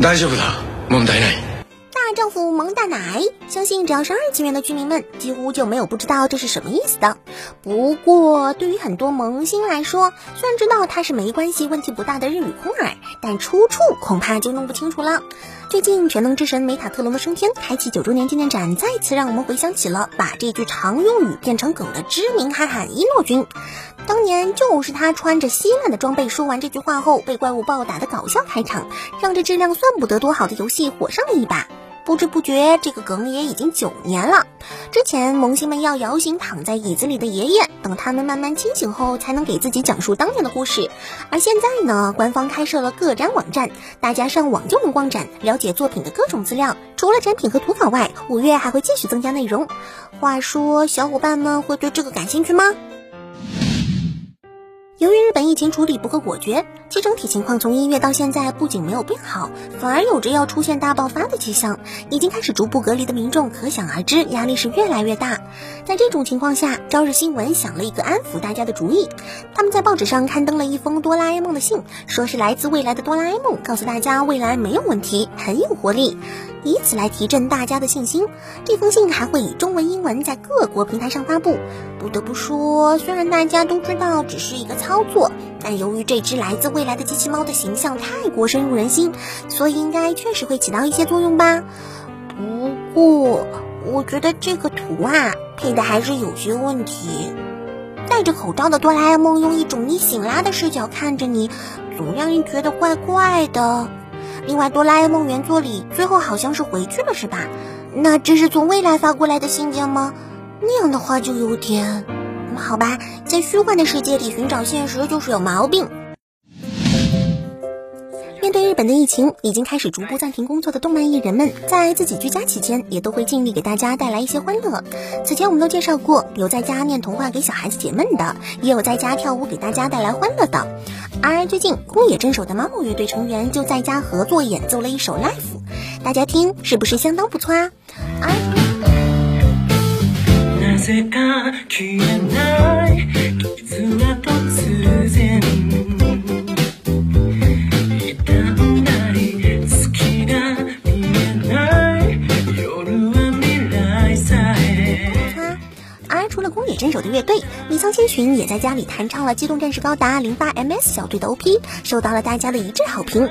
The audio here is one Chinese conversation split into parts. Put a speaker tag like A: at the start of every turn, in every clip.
A: 大丈夫だ。問題ない。
B: 萌大奶，相信只要是二次元的居民们，几乎就没有不知道这是什么意思的。不过，对于很多萌新来说，虽然知道它是没关系、问题不大的日语空耳，但出处恐怕就弄不清楚了。最近，全能之神梅塔特隆的升天，开启九周年纪念展，再次让我们回想起了把这句常用语变成梗的知名憨憨一诺君。当年就是他穿着稀烂的装备说完这句话后，被怪物暴打的搞笑开场，让这质量算不得多好的游戏火上了一把。不知不觉，这个梗也已经九年了。之前萌新们要摇醒躺在椅子里的爷爷，等他们慢慢清醒后，才能给自己讲述当年的故事。而现在呢，官方开设了个展网站，大家上网就能逛展，了解作品的各种资料。除了展品和图稿外，五月还会继续增加内容。话说，小伙伴们会对这个感兴趣吗？处理不可果决，其整体情况从一月到现在不仅没有变好，反而有着要出现大爆发的迹象。已经开始逐步隔离的民众可想而知，压力是越来越大。在这种情况下，朝日新闻想了一个安抚大家的主意，他们在报纸上刊登了一封哆啦 A 梦的信，说是来自未来的哆啦 A 梦，告诉大家未来没有问题，很有活力。以此来提振大家的信心。这封信还会以中文、英文在各国平台上发布。不得不说，虽然大家都知道只是一个操作，但由于这只来自未来的机器猫的形象太过深入人心，所以应该确实会起到一些作用吧。不过，我觉得这个图啊配的还是有些问题。戴着口罩的哆啦 A 梦用一种你醒啦的视角看着你，总让人觉得怪怪的。另外，哆啦 A 梦原作里最后好像是回去了，是吧？那这是从未来发过来的信件吗？那样的话就有点……好吧，在虚幻的世界里寻找现实就是有毛病。面对日本的疫情，已经开始逐步暂停工作的动漫艺人们，在自己居家期间，也都会尽力给大家带来一些欢乐。此前我们都介绍过，有在家念童话给小孩子解闷的，也有在家跳舞给大家带来欢乐的。而最近，宫野真守的猫乐队成员就在家合作演奏了一首《Life》，大家听是不是相当不错？啊！除了宫野真守的乐队米仓千寻也在家里弹唱了《机动战士高达零八 MS 小队》的 OP，受到了大家的一致好评。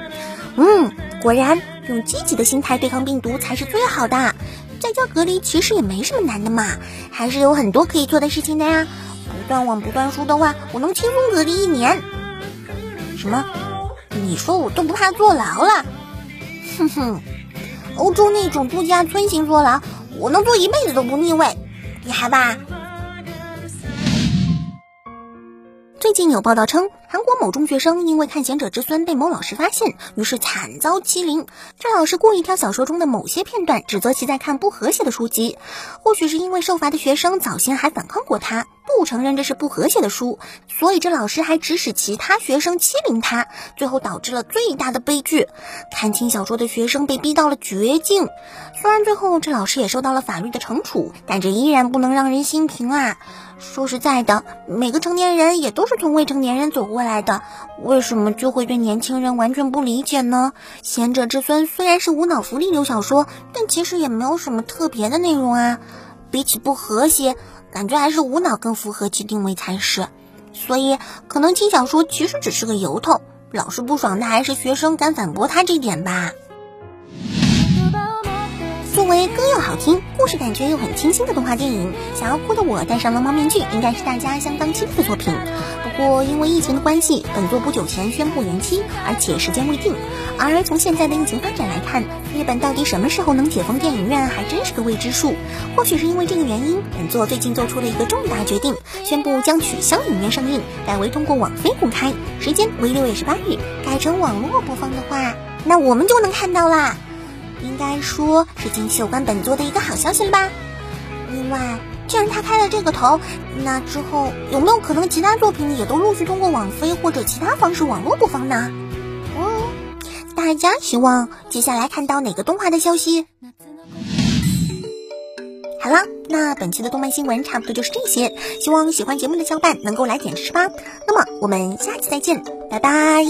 B: 嗯，果然用积极的心态对抗病毒才是最好的。在家隔离其实也没什么难的嘛，还是有很多可以做的事情的呀。不断网不断书的话，我能轻松隔离一年。什么？你说我都不怕坐牢了？哼哼，欧洲那种度假村型坐牢，我能坐一辈子都不腻味。你害怕？近有报道称，韩国某中学生因为探险者之孙》被某老师发现，于是惨遭欺凌。这老师故意挑小说中的某些片段，指责其在看不和谐的书籍。或许是因为受罚的学生早先还反抗过他，不承认这是不和谐的书，所以这老师还指使其他学生欺凌他，最后导致了最大的悲剧。看轻小说的学生被逼到了绝境。虽然最后这老师也受到了法律的惩处，但这依然不能让人心平啊。说实在的，每个成年人也都是从未成年人走过来的，为什么就会对年轻人完全不理解呢？《贤者之孙》虽然是无脑福利流小说，但其实也没有什么特别的内容啊。比起不和谐，感觉还是无脑更符合其定位才是。所以，可能轻小说其实只是个由头，老师不爽的还是学生敢反驳他这点吧。为歌又好听、故事感觉又很清新的动画电影，《想要哭的我戴上了猫面具》应该是大家相当期待的作品。不过因为疫情的关系，本作不久前宣布延期，而且时间未定。而从现在的疫情发展来看，日本到底什么时候能解封电影院还真是个未知数。或许是因为这个原因，本作最近做出了一个重大决定，宣布将取消影院上映，改为通过网飞公开，时间为六月十八日。改成网络播放的话，那我们就能看到啦。应该说是惊喜有关本作的一个好消息了吧。另外，既然他开了这个头，那之后有没有可能其他作品也都陆续通过网飞或者其他方式网络播放呢？嗯，大家希望接下来看到哪个动画的消息？好了，那本期的动漫新闻差不多就是这些，希望喜欢节目的小伙伴能够来点支持吧。那么我们下期再见，拜拜。